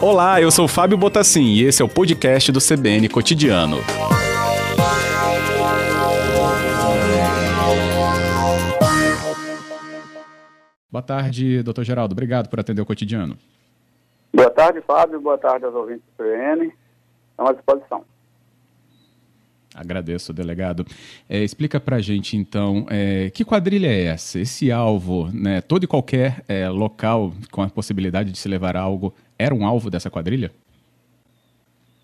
Olá, eu sou Fábio Botassin e esse é o podcast do CBN Cotidiano. Boa tarde, doutor Geraldo. Obrigado por atender o cotidiano. Boa tarde, Fábio. Boa tarde aos ouvintes do CBN. Estamos à disposição. Agradeço, delegado. É, explica para a gente, então, é, que quadrilha é essa? Esse alvo, né, todo e qualquer é, local com a possibilidade de se levar algo, era um alvo dessa quadrilha?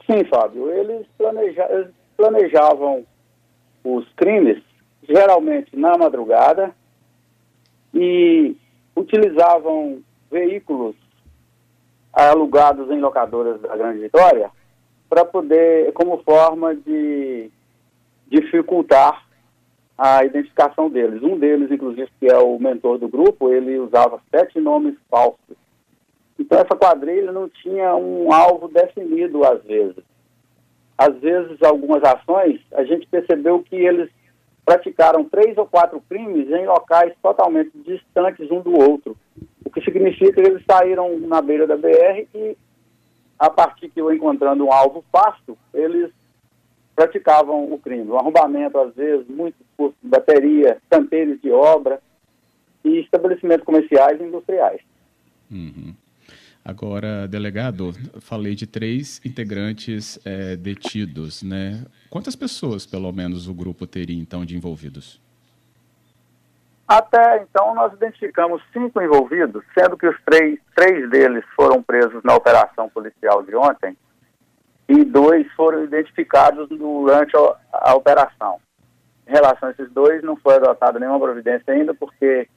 Sim, Fábio. Eles, planeja eles planejavam os crimes, geralmente na madrugada, e utilizavam veículos alugados em locadoras da Grande Vitória para poder, como forma de dificultar a identificação deles. Um deles, inclusive, que é o mentor do grupo, ele usava sete nomes falsos. Então, essa quadrilha não tinha um alvo definido, às vezes. Às vezes, algumas ações, a gente percebeu que eles praticaram três ou quatro crimes em locais totalmente distantes um do outro. O que significa que eles saíram na beira da BR e, a partir que eu encontrando um alvo fácil, eles praticavam o crime. O arrombamento, às vezes, muito por bateria, canteiros de obra e estabelecimentos comerciais e industriais. Uhum. Agora, delegado, falei de três integrantes é, detidos, né? Quantas pessoas, pelo menos, o grupo teria, então, de envolvidos? Até então, nós identificamos cinco envolvidos, sendo que os três, três deles foram presos na operação policial de ontem e dois foram identificados durante a, operação. Em relação a esses dois, não foi adotada nenhuma providência ainda, porque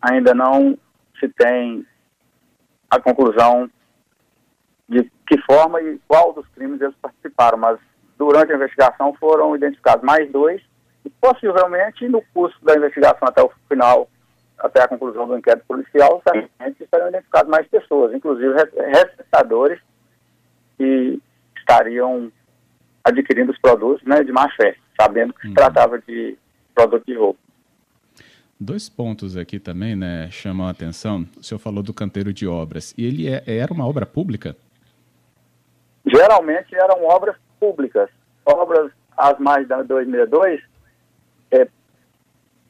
ainda não se tem a conclusão de que forma e qual dos crimes eles participaram, mas durante a investigação foram identificados mais dois e possivelmente no curso da investigação até o final, até a conclusão do inquérito policial, certamente serão identificadas mais pessoas, inclusive receptadores que estariam adquirindo os produtos né, de má fé, sabendo que se uhum. tratava de produto de roubo. Dois pontos aqui também, né, chamam a atenção. O senhor falou do canteiro de obras. E ele é, era uma obra pública? Geralmente eram obras públicas. Obras as mais da 262, é,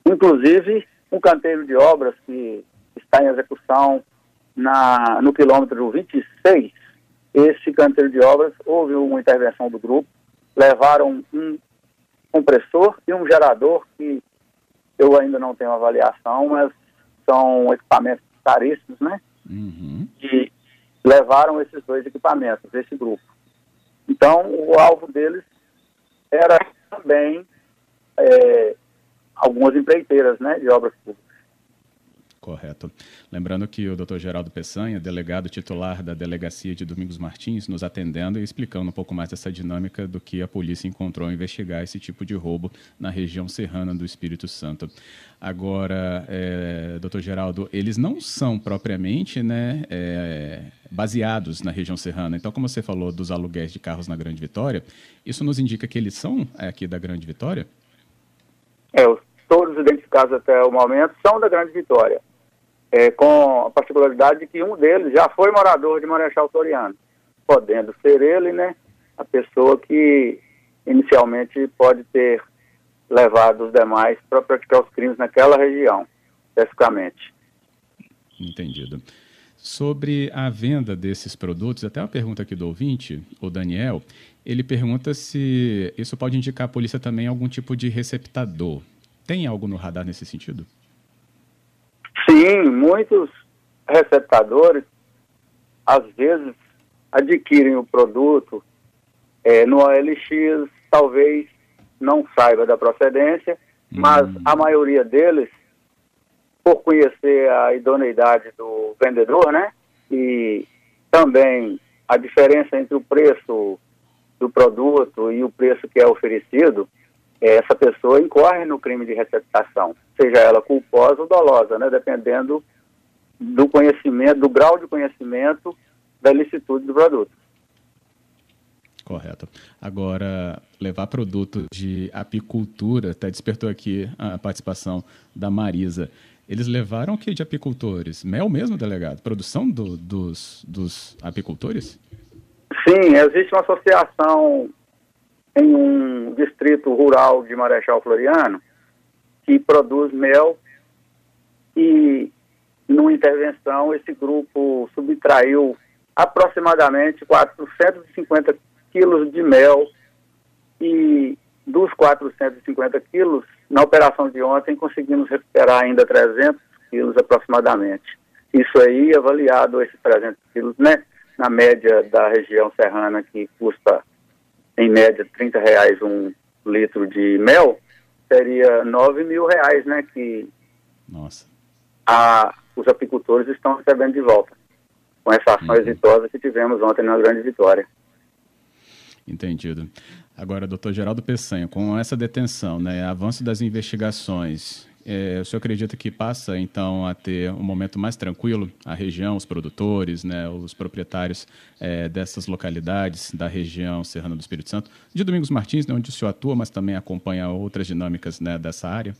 inclusive um canteiro de obras que está em execução na, no quilômetro 26, esse canteiro de obras, houve uma intervenção do grupo, levaram um compressor e um gerador que eu ainda não tenho avaliação, mas são equipamentos caríssimos, né? Uhum. E levaram esses dois equipamentos, esse grupo. Então, o alvo deles era também é, algumas empreiteiras, né, de obras públicas. Correto. Lembrando que o Dr. Geraldo Peçanha, delegado titular da Delegacia de Domingos Martins, nos atendendo e explicando um pouco mais dessa dinâmica do que a polícia encontrou ao investigar esse tipo de roubo na região serrana do Espírito Santo. Agora, é, Dr. Geraldo, eles não são propriamente né, é, baseados na região serrana. Então, como você falou dos aluguéis de carros na Grande Vitória, isso nos indica que eles são aqui da Grande Vitória? É, todos identificados até o momento são da Grande Vitória é, com a particularidade de que um deles já foi morador de Marechal Toriano, podendo ser ele, né, a pessoa que inicialmente pode ter levado os demais para praticar os crimes naquela região, especificamente. Entendido. Sobre a venda desses produtos, até uma pergunta aqui do ouvinte, o Daniel, ele pergunta se isso pode indicar à polícia também algum tipo de receptador. Tem algo no radar nesse sentido? Sim, muitos receptadores, às vezes, adquirem o produto é, no OLX, talvez não saiba da procedência, hum. mas a maioria deles, por conhecer a idoneidade do vendedor, né? E também a diferença entre o preço do produto e o preço que é oferecido, essa pessoa incorre no crime de receptação, seja ela culposa ou dolosa, né, dependendo do conhecimento, do grau de conhecimento da licitude do produto. Correto. Agora, levar produto de apicultura, até despertou aqui a participação da Marisa. eles levaram o que de apicultores? Mel mesmo, delegado? Produção do, dos, dos apicultores? Sim, existe uma associação em um distrito rural de Marechal Floriano que produz mel e, numa intervenção, esse grupo subtraiu aproximadamente 450 quilos de mel e dos 450 quilos, na operação de ontem conseguimos recuperar ainda 300 quilos aproximadamente. Isso aí, avaliado esses 300 quilos, né, na média da região serrana, que custa em média 30 reais um litro de mel, seria 9 mil reais, né, que Nossa. A, os apicultores estão recebendo de volta, com essa ação uhum. exitosa que tivemos ontem na Grande Vitória. Entendido. Agora, doutor Geraldo Peçanha, com essa detenção, né, avanço das investigações, é, o senhor acredita que passa, então, a ter um momento mais tranquilo a região, os produtores, né, os proprietários é, dessas localidades da região Serrana do Espírito Santo, de Domingos Martins, né, onde o senhor atua, mas também acompanha outras dinâmicas né, dessa área?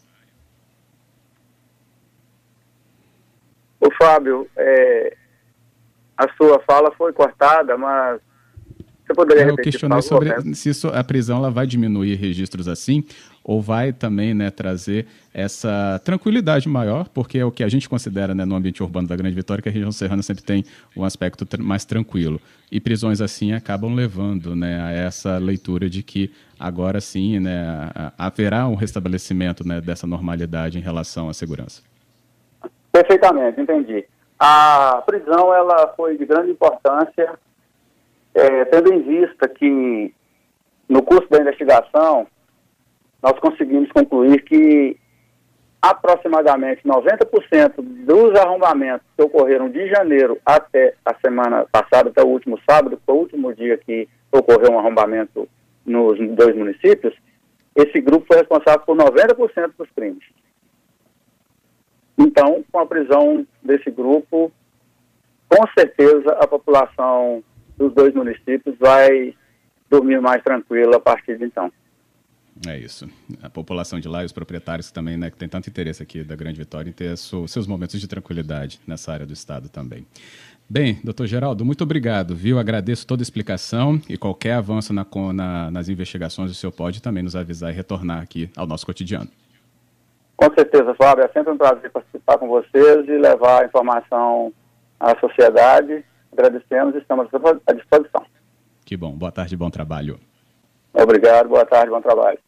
Ô, Fábio, é, a sua fala foi cortada, mas você poderia Eu questionei sobre né? se isso, a prisão ela vai diminuir registros assim ou vai também né, trazer essa tranquilidade maior, porque é o que a gente considera né, no ambiente urbano da Grande Vitória, que a região serrana sempre tem um aspecto mais tranquilo. E prisões assim acabam levando né, a essa leitura de que agora sim né, haverá um restabelecimento né, dessa normalidade em relação à segurança. Perfeitamente, entendi. A prisão ela foi de grande importância é, tendo em vista que no curso da investigação nós conseguimos concluir que aproximadamente 90% dos arrombamentos que ocorreram de janeiro até a semana passada, até o último sábado, foi o último dia que ocorreu um arrombamento nos dois municípios, esse grupo foi responsável por 90% dos crimes. Então, com a prisão desse grupo, com certeza a população dos dois municípios vai dormir mais tranquilo a partir de então. É isso. A população de lá e os proprietários também, né, que tem tanto interesse aqui da Grande Vitória em ter seus momentos de tranquilidade nessa área do estado também. Bem, doutor Geraldo, muito obrigado, viu? Agradeço toda a explicação e qualquer avanço na, na, nas investigações o senhor pode também nos avisar e retornar aqui ao nosso cotidiano. Com certeza, Fábio. É sempre um prazer participar com vocês e levar a informação à sociedade Agradecemos e estamos à disposição. Que bom. Boa tarde, bom trabalho. Obrigado, boa tarde, bom trabalho.